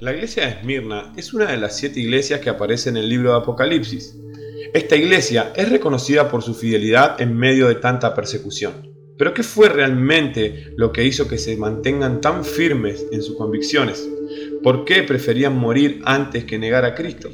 La iglesia de Esmirna es una de las siete iglesias que aparece en el libro de Apocalipsis. Esta iglesia es reconocida por su fidelidad en medio de tanta persecución. Pero ¿qué fue realmente lo que hizo que se mantengan tan firmes en sus convicciones? ¿Por qué preferían morir antes que negar a Cristo?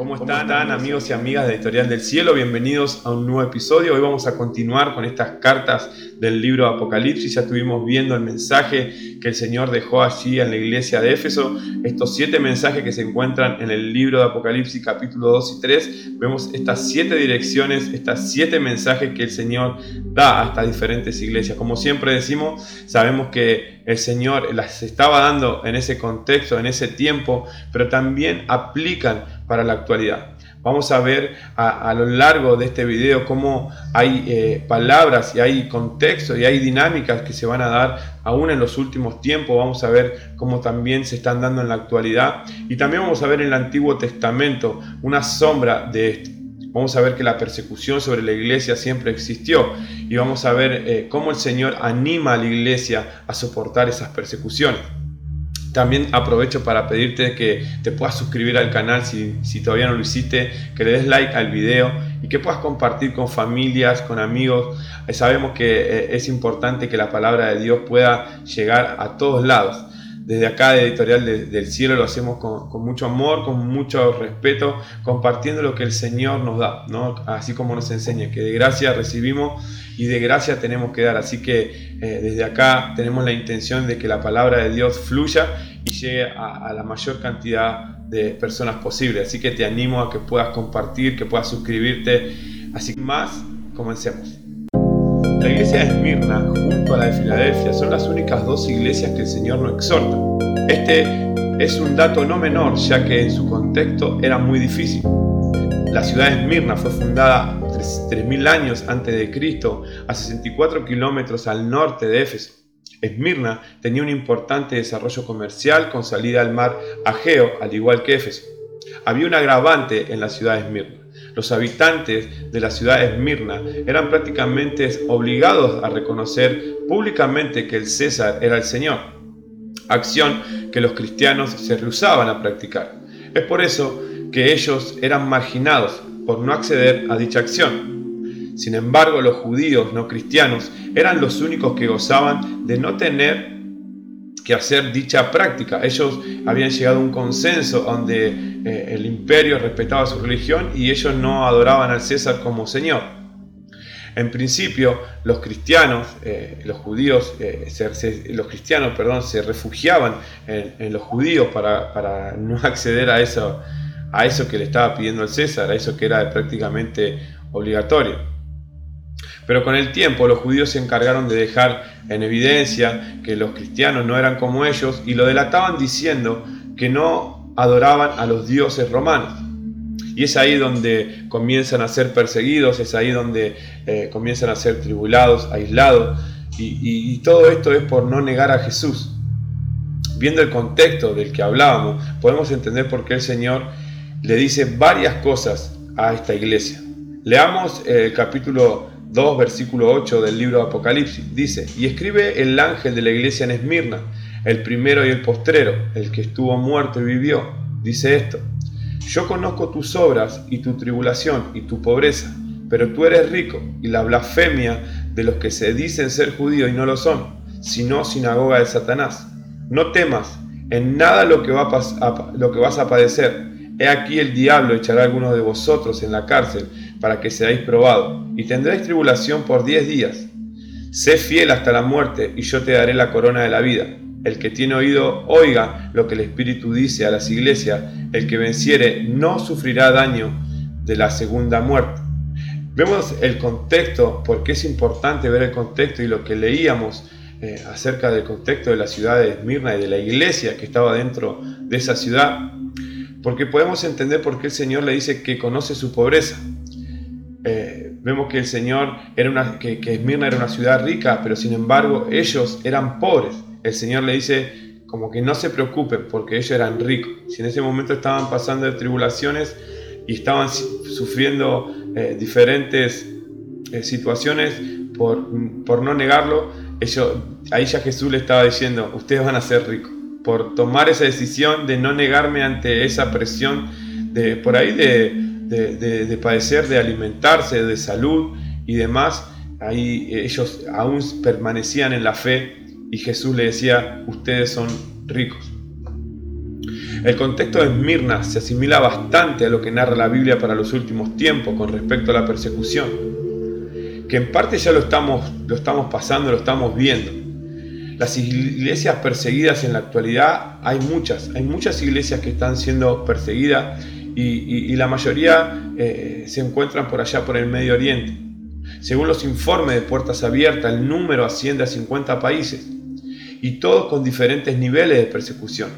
¿Cómo están, amigos y amigas de Editorial del Cielo? Bienvenidos a un nuevo episodio. Hoy vamos a continuar con estas cartas del libro de Apocalipsis. Ya estuvimos viendo el mensaje que el Señor dejó allí en la iglesia de Éfeso. Estos siete mensajes que se encuentran en el libro de Apocalipsis capítulo 2 y 3. Vemos estas siete direcciones, estas siete mensajes que el Señor da a estas diferentes iglesias. Como siempre decimos, sabemos que el Señor las estaba dando en ese contexto, en ese tiempo, pero también aplican para la actualidad. Vamos a ver a, lo largo de este video cómo hay eh, palabras y hay contexto y hay dinámicas que se van a dar aún en los últimos tiempos. Vamos a ver cómo también se están dando en la actualidad. Y también vamos a ver en el Antiguo Testamento una sombra de esto. Vamos a ver que la persecución sobre la iglesia siempre existió y vamos a ver eh, cómo el Señor anima a la iglesia a soportar esas persecuciones. También aprovecho para pedirte que te puedas suscribir al canal si, si, todavía no lo hiciste, que le des like al video y que puedas compartir con familias, con amigos. Eh, sabemos que eh, es importante que la palabra de Dios pueda llegar a todos lados. Desde acá de Editorial del Cielo lo hacemos con, mucho amor, con mucho respeto, compartiendo lo que el Señor nos da, así como nos enseña, que de gracia recibimos y de gracia tenemos que dar. Así que eh, desde acá tenemos la intención de que la palabra de Dios fluya y llegue a, la mayor cantidad de personas posible. Así que te animo a que puedas compartir, que puedas suscribirte. Así que más, comencemos. La iglesia de Esmirna junto a la de Filadelfia son las únicas dos iglesias que el Señor no exhorta. Este es un dato no menor, ya que en su contexto era muy difícil. La ciudad de Esmirna fue fundada 3.000 años antes de Cristo, a 64 kilómetros al norte de Éfeso. Esmirna tenía un importante desarrollo comercial con salida al mar Ageo, al igual que Éfeso. Había un agravante en la ciudad de Esmirna. Los habitantes de la ciudad de Esmirna eran prácticamente obligados a reconocer públicamente que el César era el Señor, acción que los cristianos se rehusaban a practicar. Es por eso que ellos eran marginados por no acceder a dicha acción. Sin embargo, los judíos no cristianos eran los únicos que gozaban de no tener que hacer dicha práctica. Ellos habían llegado a un consenso donde eh, el imperio respetaba su religión y ellos no adoraban al César como Señor. En principio, los cristianos, eh, los judíos, eh, los cristianos, perdón, se refugiaban en, los judíos para, para, no acceder a eso, a eso que le estaba pidiendo el César, a eso que era prácticamente obligatorio. Pero con el tiempo los judíos se encargaron de dejar en evidencia que los cristianos no eran como ellos y lo delataban diciendo que no adoraban a los dioses romanos. Y es ahí donde comienzan a ser perseguidos, es ahí donde eh, comienzan a ser tribulados, aislados. Y, y todo esto es por no negar a Jesús. Viendo el contexto del que hablábamos, podemos entender por qué el Señor le dice varias cosas a esta iglesia. Leamos el capítulo 2, versículo 8 del libro de Apocalipsis. Dice, y escribe el ángel de la iglesia en Esmirna, el primero y el postrero, el que estuvo muerto y vivió. Dice esto, yo conozco tus obras y tu tribulación y tu pobreza, pero tú eres rico y la blasfemia de los que se dicen ser judíos y no lo son, sino sinagoga de Satanás. No temas en nada lo que, va lo que vas a padecer. He aquí el diablo echará a algunos de vosotros en la cárcel para que seáis probados, y tendréis tribulación por diez días. Sé fiel hasta la muerte, y yo te daré la corona de la vida. El que tiene oído, oiga lo que el Espíritu dice a las iglesias. El que venciere no sufrirá daño de la segunda muerte. Vemos el contexto, porque es importante ver el contexto y lo que leíamos eh, acerca del contexto de la ciudad de Esmirna y de la iglesia que estaba dentro de esa ciudad, porque podemos entender por qué el Señor le dice que conoce su pobreza. Vemos que el Señor era una, que, que Esmirna era una ciudad rica, pero sin embargo ellos eran pobres. El Señor le dice como que no se preocupen porque ellos eran ricos. Si en ese momento estaban pasando de tribulaciones y estaban sufriendo eh, diferentes eh, situaciones por, por, no negarlo, ellos, ahí ya Jesús le estaba diciendo, ustedes van a ser ricos. por tomar esa decisión de no negarme ante esa presión de por ahí de, de, padecer, de alimentarse, de salud y demás. Ahí ellos aún permanecían en la fe y Jesús le decía, ustedes son ricos. El contexto de Esmirna se asimila bastante a lo que narra la Biblia para los últimos tiempos con respecto a la persecución, que en parte ya lo estamos, lo estamos pasando, lo estamos viendo. Las iglesias perseguidas en la actualidad hay muchas, hay muchas iglesias que están siendo perseguidas y, la mayoría eh, se encuentran por allá por el Medio Oriente. Según los informes de Puertas Abiertas, el número asciende a 50 países y todos con diferentes niveles de persecución.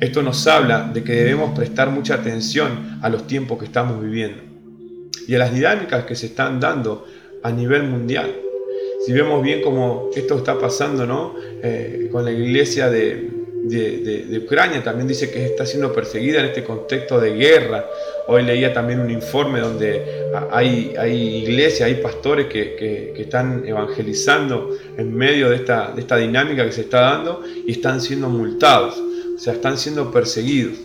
Esto nos habla de que debemos prestar mucha atención a los tiempos que estamos viviendo y a las dinámicas que se están dando a nivel mundial. Si vemos bien cómo esto está pasando ¿no? Eh, con la iglesia de, Ucrania, también dice que está siendo perseguida en este contexto de guerra. Hoy leía también un informe donde hay, hay iglesias, hay pastores que, están evangelizando en medio de esta, de esta dinámica que se está dando y están siendo multados o sea, están siendo perseguidos.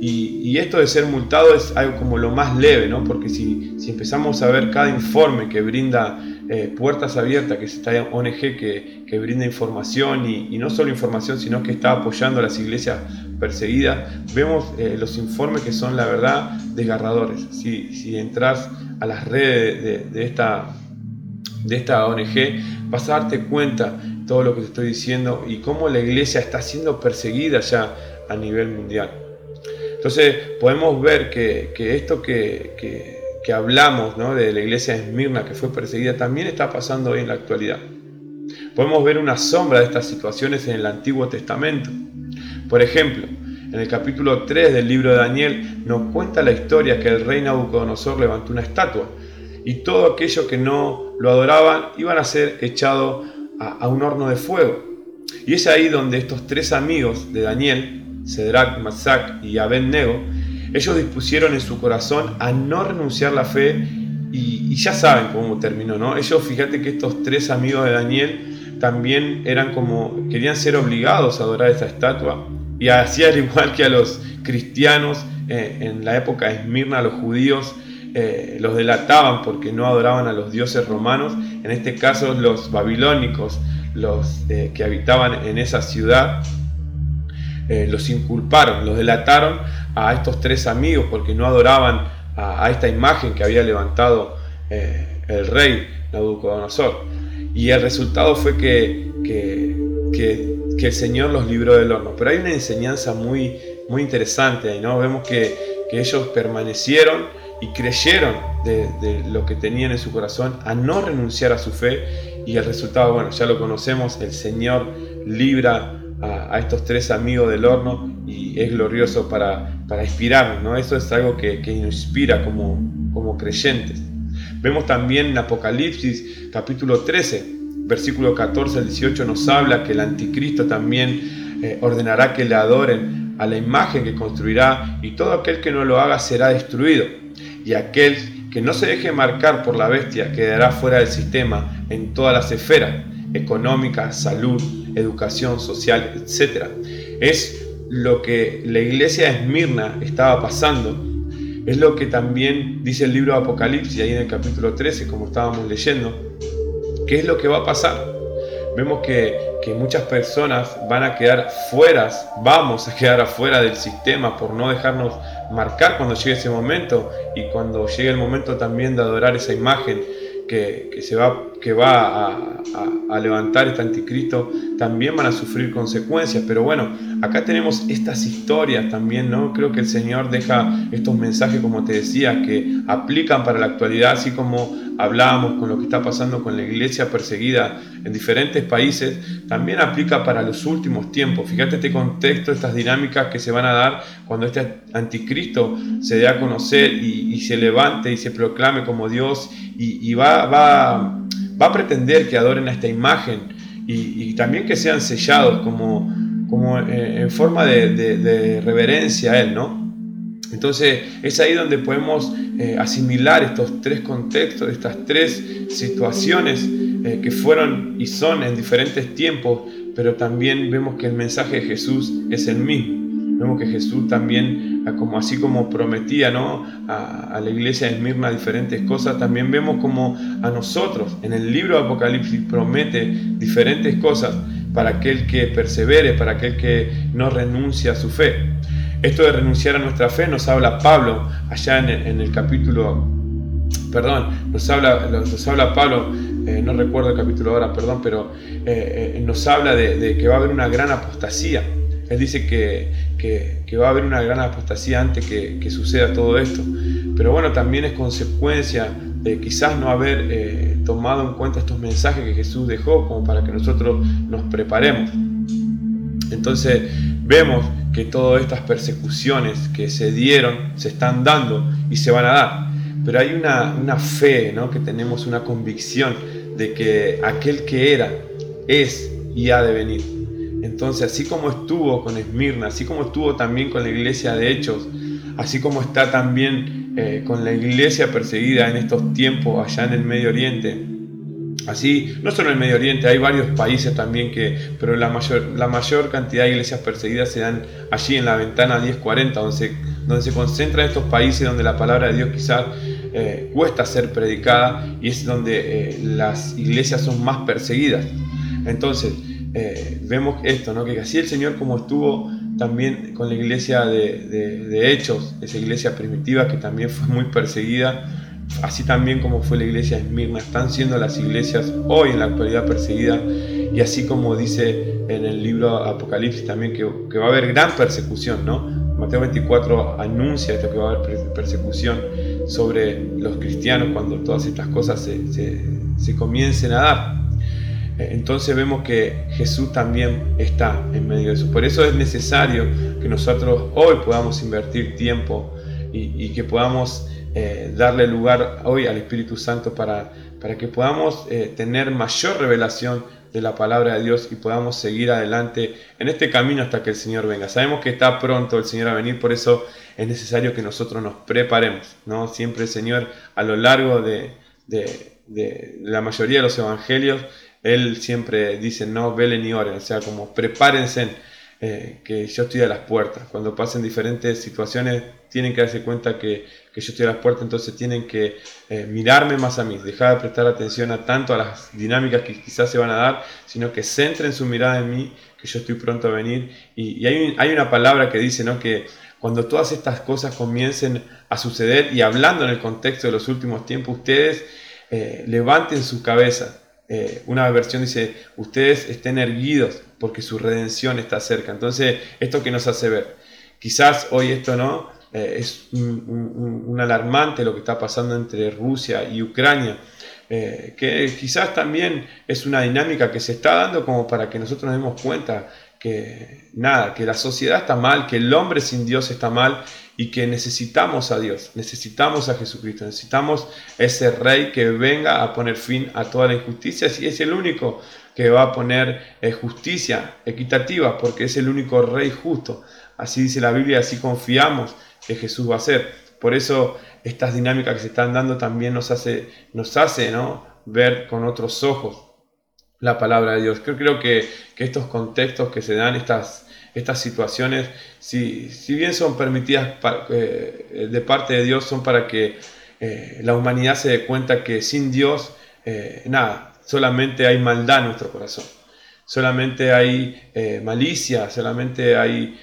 Y, esto de ser multado es algo como lo más leve, ¿no? Porque si, si empezamos a ver cada informe que brinda eh, Puertas Abiertas, que es esta ONG que, que brinda información y, no solo información, sino que está apoyando a las iglesias perseguidas, vemos eh, los informes que son la verdad desgarradores. Si, entras a las redes de, esta, de esta ONG, vas a darte cuenta todo lo que te estoy diciendo y cómo la iglesia está siendo perseguida ya a nivel mundial. Entonces podemos ver que, esto que, hablamos de la iglesia de Esmirna que fue perseguida también está pasando hoy en la actualidad. Podemos ver una sombra de estas situaciones en el Antiguo Testamento. Por ejemplo, en el capítulo 3 del libro de Daniel nos cuenta la historia que el rey Nabucodonosor levantó una estatua y todo aquello que no lo adoraban iban a ser echados a, un horno de fuego. Y es ahí donde estos tres amigos de Daniel, Cedrak, Masac y Abednego, ellos dispusieron en su corazón a no renunciar la fe y, ya saben cómo terminó, ¿no? Ellos, fíjate que estos tres amigos de Daniel también eran como, querían ser obligados a adorar esta estatua y así al igual que a los cristianos eh, en la época de Esmirna, los judíos eh, los delataban porque no adoraban a los dioses romanos, en este caso los babilónicos, los eh, que habitaban en esa ciudad, los inculparon, los delataron a estos tres amigos porque no adoraban a, esta imagen que había levantado el rey Nabucodonosor. Y el resultado fue que, que, el Señor los libró del horno. Pero hay una enseñanza muy, muy interesante ahí, ¿no? Vemos que, que ellos permanecieron y creyeron de, lo que tenían en su corazón a no renunciar a su fe y el resultado, bueno, ya lo conocemos, el Señor libra a, estos tres amigos del horno y es glorioso para, para inspirarnos, ¿no? Eso es algo que, que inspira como, como creyentes. Vemos también en Apocalipsis capítulo 13, versículo 14 al 18 nos habla que el anticristo también eh, ordenará que le adoren a la imagen que construirá y todo aquel que no lo haga será destruido y aquel que no se deje marcar por la bestia quedará fuera del sistema en todas las esferas, económica, salud, educación, social, etc. Es lo que la iglesia de Esmirna estaba pasando, es lo que también dice el libro de Apocalipsis, ahí en el capítulo 13, como estábamos leyendo, ¿qué es lo que va a pasar? Vemos que, que muchas personas van a quedar fuera, vamos a quedar afuera del sistema por no dejarnos marcar cuando llegue ese momento y cuando llegue el momento también de adorar esa imagen que, se va, que va a, levantar este anticristo, también van a sufrir consecuencias. Pero bueno, acá tenemos estas historias también, ¿no? Creo que el Señor deja estos mensajes, como te decía, que aplican para la actualidad, así como hablábamos con lo que está pasando con la iglesia perseguida en diferentes países, también aplica para los últimos tiempos. Fíjate este contexto, estas dinámicas que se van a dar cuando este anticristo se dé a conocer y, se levante y se proclame como Dios y, va, va, va, a pretender que adoren a esta imagen y, también que sean sellados como, como eh, en forma de, de reverencia a Él, ¿no? Entonces es ahí donde podemos eh, asimilar estos tres contextos, estas tres situaciones eh, que fueron y son en diferentes tiempos pero también vemos que el mensaje de Jesús es el mismo. Vemos que Jesús también, como así como prometía ¿no? a, la iglesia de Esmirna diferentes cosas, también vemos como a nosotros en el libro de Apocalipsis promete diferentes cosas para aquel que persevere, para aquel que no renuncia a su fe. Esto de renunciar a nuestra fe nos habla Pablo allá en el, capítulo, perdón, nos habla, nos habla Pablo, eh, no recuerdo el capítulo ahora, perdón, pero eh, eh, nos habla de, que va a haber una gran apostasía. Él dice que, que, va a haber una gran apostasía antes que, que, suceda todo esto. Pero bueno, también es consecuencia de quizás no haber tomado en cuenta estos mensajes que Jesús dejó como para que nosotros nos preparemos. Entonces vemos que todas estas persecuciones que se dieron se están dando y se van a dar. Pero hay una, fe, ¿no? que tenemos una convicción de que aquel que era, es y ha de venir. Entonces, así como estuvo con Esmirna, así como estuvo también con la iglesia de Hechos, así como está también eh, con la iglesia perseguida en estos tiempos allá en el Medio Oriente, Así, no solo en el Medio Oriente, hay varios países también que, pero la mayor, la mayor cantidad de iglesias perseguidas se dan allí en la ventana 1040, donde se, donde se concentran estos países donde la palabra de Dios quizás eh, cuesta ser predicada y es donde eh, las iglesias son más perseguidas. Entonces, vemos esto, ¿no? que así el Señor como estuvo también con la iglesia de, de Hechos, esa iglesia primitiva que también fue muy perseguida, así también como fue la iglesia de Esmirna, están siendo las iglesias hoy en la actualidad perseguidas y así como dice en el libro Apocalipsis también que, va a haber gran persecución, ¿no? Mateo 24 anuncia esto que va a haber persecución sobre los cristianos cuando todas estas cosas se, se comiencen a dar. Entonces vemos que Jesús también está en medio de eso. Por eso es necesario que nosotros hoy podamos invertir tiempo y, que podamos eh, darle lugar hoy al Espíritu Santo para, para que podamos eh, tener mayor revelación de la palabra de Dios y podamos seguir adelante en este camino hasta que el Señor venga. Sabemos que está pronto el Señor a venir, por eso es necesario que nosotros nos preparemos. ¿no? Siempre el Señor a lo largo de, de, la mayoría de los evangelios, Él siempre dice, no velen ni oren, o sea, como prepárense. Eh, que yo estoy a las puertas. Cuando pasen diferentes situaciones, tienen que darse cuenta que que yo estoy a las puertas, entonces tienen que eh, mirarme más a mí, dejar de prestar atención a tanto a las dinámicas que quizás se van a dar, sino que centren su mirada en mí, que yo estoy pronto a venir. Y, hay, hay, una palabra que dice ¿no? que cuando todas estas cosas comiencen a suceder, y hablando en el contexto de los últimos tiempos, ustedes eh, levanten su cabeza. Eh, una versión dice, ustedes estén erguidos porque su redención está cerca. Entonces, esto que nos hace ver. Quizás hoy esto no, eh, es un, alarmante lo que está pasando entre Rusia y Ucrania, eh, que quizás también es una dinámica que se está dando como para que nosotros nos demos cuenta que nada, que la sociedad está mal, que el hombre sin Dios está mal y que necesitamos a Dios, necesitamos a Jesucristo, necesitamos ese rey que venga a poner fin a toda la injusticia y es el único que va a poner eh, justicia equitativa porque es el único rey justo. Así dice la Biblia, así confiamos que Jesús va a hacer. Por eso estas dinámicas que se están dando también nos hace, nos hace ¿no? ver con otros ojos la palabra de Dios. Creo, creo que, estos contextos que se dan, estas, estas situaciones, si, si bien son permitidas eh, de parte de Dios, son para que eh, la humanidad se dé cuenta que sin Dios, eh, nada, solamente hay maldad en nuestro corazón. Solamente hay malicia, solamente hay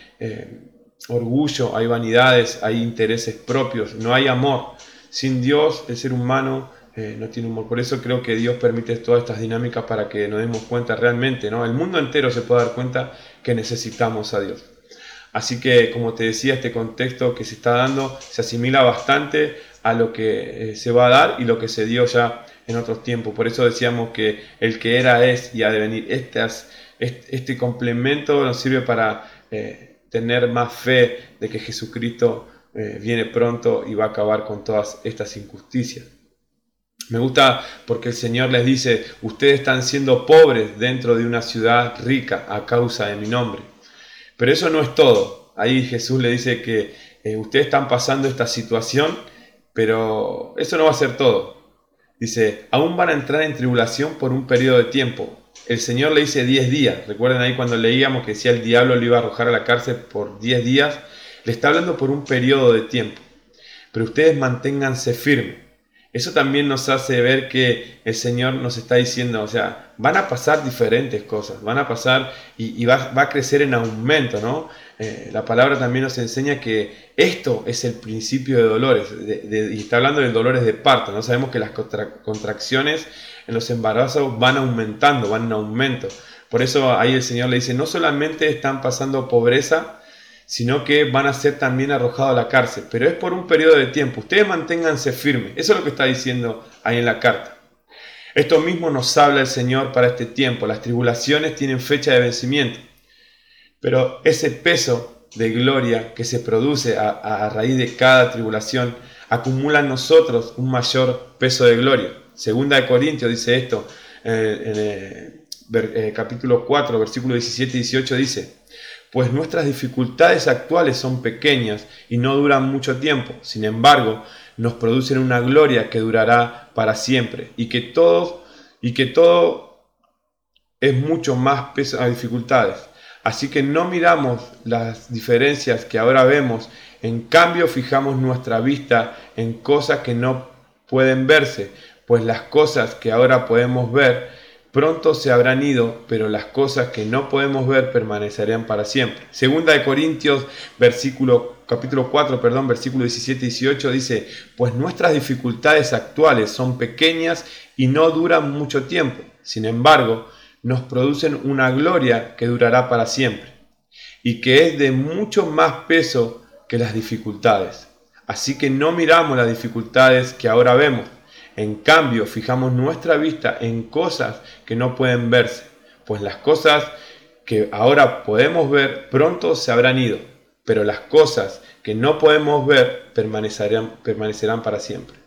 orgullo, hay vanidades, hay intereses propios, no hay amor. Sin Dios el ser humano no tiene humor. Por eso creo que Dios permite todas estas dinámicas para que nos demos cuenta realmente, ¿no? El mundo entero se puede dar cuenta que necesitamos a Dios. Así que, como te decía, este contexto que se está dando se asimila bastante a lo que eh, se va a dar y lo que se dio ya en otros tiempos. Por eso decíamos que el que era es y ha de venir. Este, este complemento nos sirve para eh, tener más fe de que Jesucristo eh, viene pronto y va a acabar con todas estas injusticias. Me gusta porque el Señor les dice, ustedes están siendo pobres dentro de una ciudad rica a causa de mi nombre. Pero eso no es todo. Ahí Jesús le dice que eh, ustedes están pasando esta situación, pero eso no va a ser todo. Dice, aún van a entrar en tribulación por un periodo de tiempo, el Señor le dice 10 días. Recuerden ahí cuando leíamos que decía el diablo lo iba a arrojar a la cárcel por 10 días. Le está hablando por un periodo de tiempo. Pero ustedes manténganse firmes. Eso también nos hace ver que el Señor nos está diciendo, o sea, van a pasar diferentes cosas, van a pasar y, va, a crecer en aumento, ¿no? Eh, la palabra también nos enseña que esto es el principio de dolores, y está hablando de dolores de parto, ¿no? Sabemos que las contracciones en los embarazos van aumentando, van en aumento. Por eso ahí el Señor le dice, no solamente están pasando pobreza, sino que van a ser también arrojados a la cárcel, pero es por un periodo de tiempo. Ustedes manténganse firmes. Eso es lo que está diciendo ahí en la carta. Esto mismo nos habla el Señor para este tiempo. Las tribulaciones tienen fecha de vencimiento, pero ese peso de gloria que se produce a, raíz de cada tribulación acumula en nosotros un mayor peso de gloria. Segunda de Corintios dice esto, eh, en el, eh, capítulo 4, versículo 17 y 18 dice, pues nuestras dificultades actuales son pequeñas y no duran mucho tiempo. Sin embargo, nos producen una gloria que durará para siempre y que todo es mucho más peso a dificultades. Así que no miramos las diferencias que ahora vemos, en cambio fijamos nuestra vista en cosas que no pueden verse, pues las cosas que ahora podemos ver pronto se habrán ido, pero las cosas que no podemos ver permanecerán para siempre. Segunda de Corintios, versículo, capítulo 4, perdón, versículo 17 y 18 dice, pues nuestras dificultades actuales son pequeñas y no duran mucho tiempo. Sin embargo, nos producen una gloria que durará para siempre y que es de mucho más peso que las dificultades. Así que no miramos las dificultades que ahora vemos en cambio, fijamos nuestra vista en cosas que no pueden verse, pues las cosas que ahora podemos ver pronto se habrán ido, pero las cosas que no podemos ver permanecerán, permanecerán para siempre.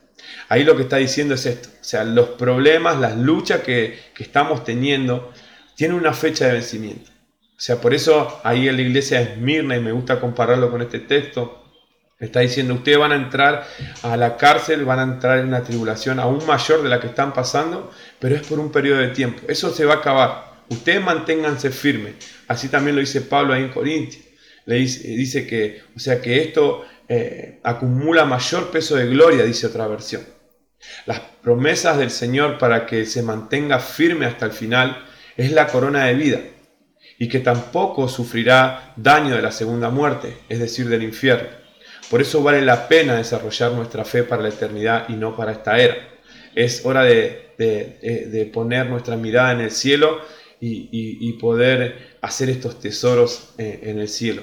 Ahí lo que está diciendo es esto, o sea, los problemas, las luchas que, que estamos teniendo, tienen una fecha de vencimiento. O sea, por eso ahí en la iglesia de Esmirna, y me gusta compararlo con este texto, Está diciendo, ustedes van a entrar a la cárcel, van a entrar en una tribulación aún mayor de la que están pasando, pero es por un periodo de tiempo. Eso se va a acabar. Ustedes manténganse firmes. Así también lo dice Pablo ahí en Corintios. Le dice, que, o sea, que esto eh, acumula mayor peso de gloria, dice otra versión. Las promesas del Señor para que se mantenga firme hasta el final es la corona de vida y que tampoco sufrirá daño de la segunda muerte, es decir, del infierno. Por eso vale la pena desarrollar nuestra fe para la eternidad y no para esta era. Es hora de, poner nuestra mirada en el cielo y, poder hacer estos tesoros eh, en, el cielo.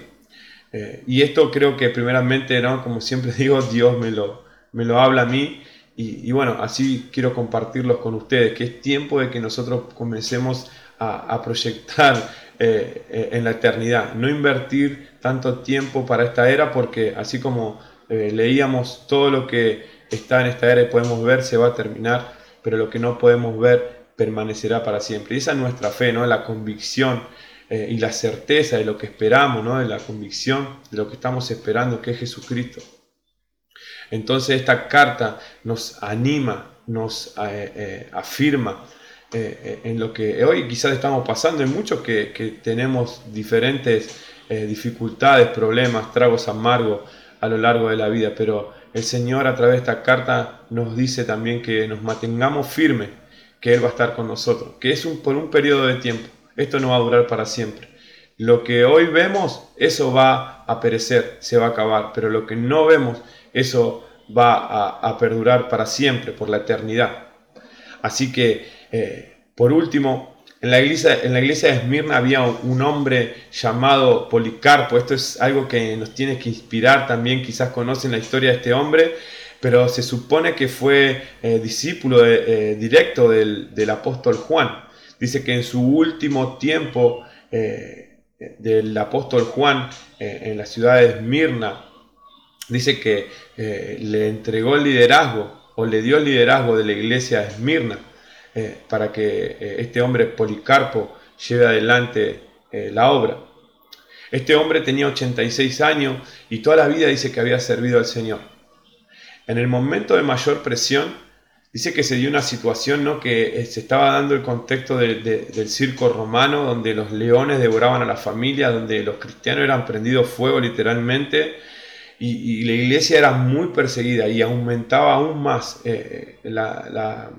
Eh, y esto creo que primeramente, ¿no? como siempre digo, Dios me lo, me lo habla a mí. Y, bueno, así quiero compartirlos con ustedes, que es tiempo de que nosotros comencemos a, proyectar eh, en la eternidad, no invertir tanto tiempo para esta era porque así como eh, leíamos todo lo que está en esta era y podemos ver se va a terminar, pero lo que no podemos ver permanecerá para siempre. Y esa es nuestra fe, ¿no? la convicción eh, y la certeza de lo que esperamos, ¿no? de la convicción de lo que estamos esperando, que es Jesucristo. Entonces esta carta nos anima, nos eh, afirma en lo que hoy quizás estamos pasando. Hay muchos que, que tenemos diferentes eh, dificultades, problemas, tragos amargos a lo largo de la vida, pero el Señor a través de esta carta nos dice también que nos mantengamos firmes, que Él va a estar con nosotros, que es un, por un periodo de tiempo, esto no va a durar para siempre. Lo que hoy vemos, eso va a perecer, se va a acabar, pero lo que no vemos, eso va a, perdurar para siempre, por la eternidad. Así que, eh, por último, en la, iglesia, en la iglesia de Esmirna había un hombre llamado Policarpo. Esto es algo que nos tiene que inspirar también. Quizás conocen la historia de este hombre, pero se supone que fue eh, discípulo eh, directo del, apóstol Juan. Dice que en su último tiempo del apóstol Juan en la ciudad de Esmirna, dice que le entregó el liderazgo o le dio el liderazgo de la iglesia de Esmirna. Eh, para que eh, este hombre Policarpo lleve adelante eh, la obra. Este hombre tenía 86 años y toda la vida dice que había servido al Señor. En el momento de mayor presión, Dice que se dio una situación ¿no? que se estaba dando el contexto del circo romano, donde los leones devoraban a la familia, donde los cristianos eran prendidos fuego literalmente, y, la iglesia era muy perseguida y aumentaba aún más la,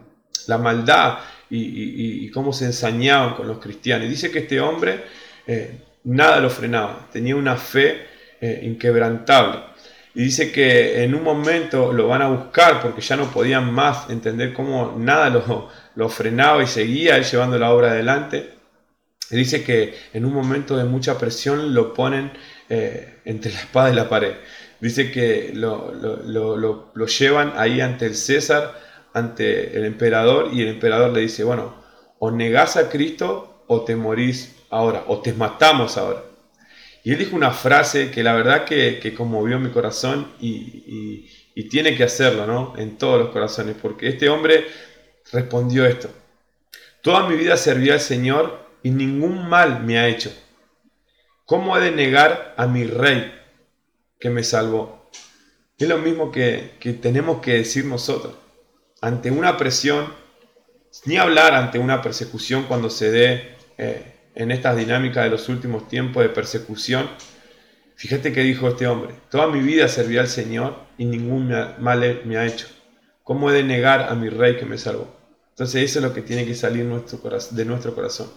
maldad y, cómo se ensañaban con los cristianos. dice que este hombre eh, nada lo frenaba, tenía una fe inquebrantable. Y dice que en un momento lo van a buscar porque ya no podían más entender cómo nada lo, lo frenaba y seguía él llevando la obra adelante. Dice que en un momento de mucha presión lo ponen eh, entre la espada y la pared. Dice que lo, lo, lo, llevan ahí ante el César, ante el emperador, y el emperador le dice, bueno, o negás a Cristo o te morís ahora, o te matamos ahora. Y él dijo una frase que la verdad que, que conmovió mi corazón y, tiene que hacerlo, ¿no? En todos los corazones, porque este hombre respondió esto. Toda mi vida serví al Señor y ningún mal me ha hecho. ¿Cómo he de negar a mi rey que me salvó? Es lo mismo que, tenemos que decir nosotros. Ante una presión, ni hablar ante una persecución cuando se dé eh, en estas dinámicas de los últimos tiempos de persecución, fíjate que dijo este hombre, toda mi vida serví al Señor y ningún mal me ha hecho. ¿Cómo he de negar a mi rey que me salvó? Entonces eso es lo que tiene que salir de nuestro corazón.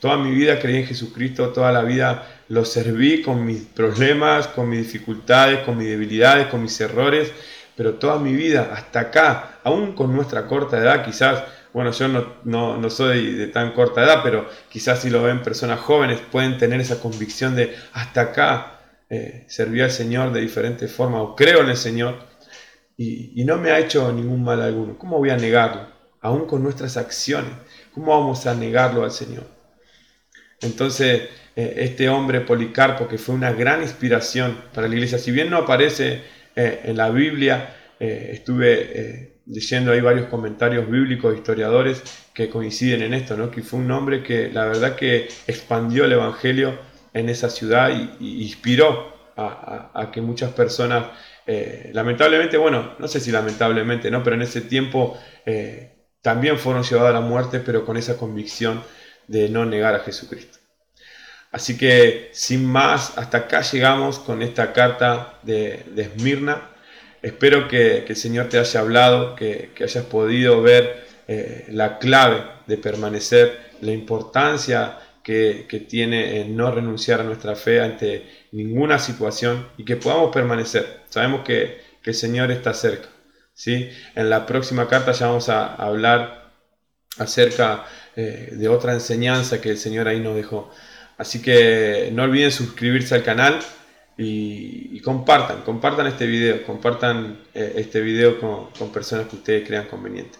Toda mi vida creí en Jesucristo, toda la vida lo serví con mis problemas, con mis dificultades, con mis debilidades, con mis errores, pero toda mi vida, hasta acá, aún con nuestra corta edad, quizás bueno, yo no, soy de tan corta edad, pero quizás si lo ven personas jóvenes pueden tener esa convicción de hasta acá eh, serví al Señor de diferentes formas o creo en el Señor y, no me ha hecho ningún mal alguno. ¿Cómo voy a negarlo? Aún con nuestras acciones, ¿cómo vamos a negarlo al Señor? Entonces, eh, este hombre Policarpo, que fue una gran inspiración para la iglesia, si bien no aparece eh, en la Biblia, estuve leyendo ahí varios comentarios bíblicos, historiadores que coinciden en esto, ¿no? que fue un hombre que la verdad que expandió el Evangelio en esa ciudad y, inspiró a, que muchas personas, eh, lamentablemente, bueno, no sé si lamentablemente, ¿no? pero en ese tiempo eh, también fueron llevados a la muerte, pero con esa convicción de no negar a Jesucristo. Así que sin más, hasta acá llegamos con esta carta de, de Esmirna. Espero que, el Señor te haya hablado, que, hayas podido ver eh, la clave de permanecer, la importancia que, tiene en no renunciar a nuestra fe ante ninguna situación y que podamos permanecer. Sabemos que, el Señor está cerca. ¿sí? En la próxima carta ya vamos a hablar acerca eh, de otra enseñanza que el Señor ahí nos dejó. Así que no olviden suscribirse al canal y, compartan, compartan este video, compartan eh, este video con, con personas que ustedes crean conveniente.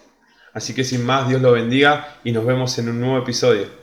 Así que sin más, Dios lo bendiga y nos vemos en un nuevo episodio.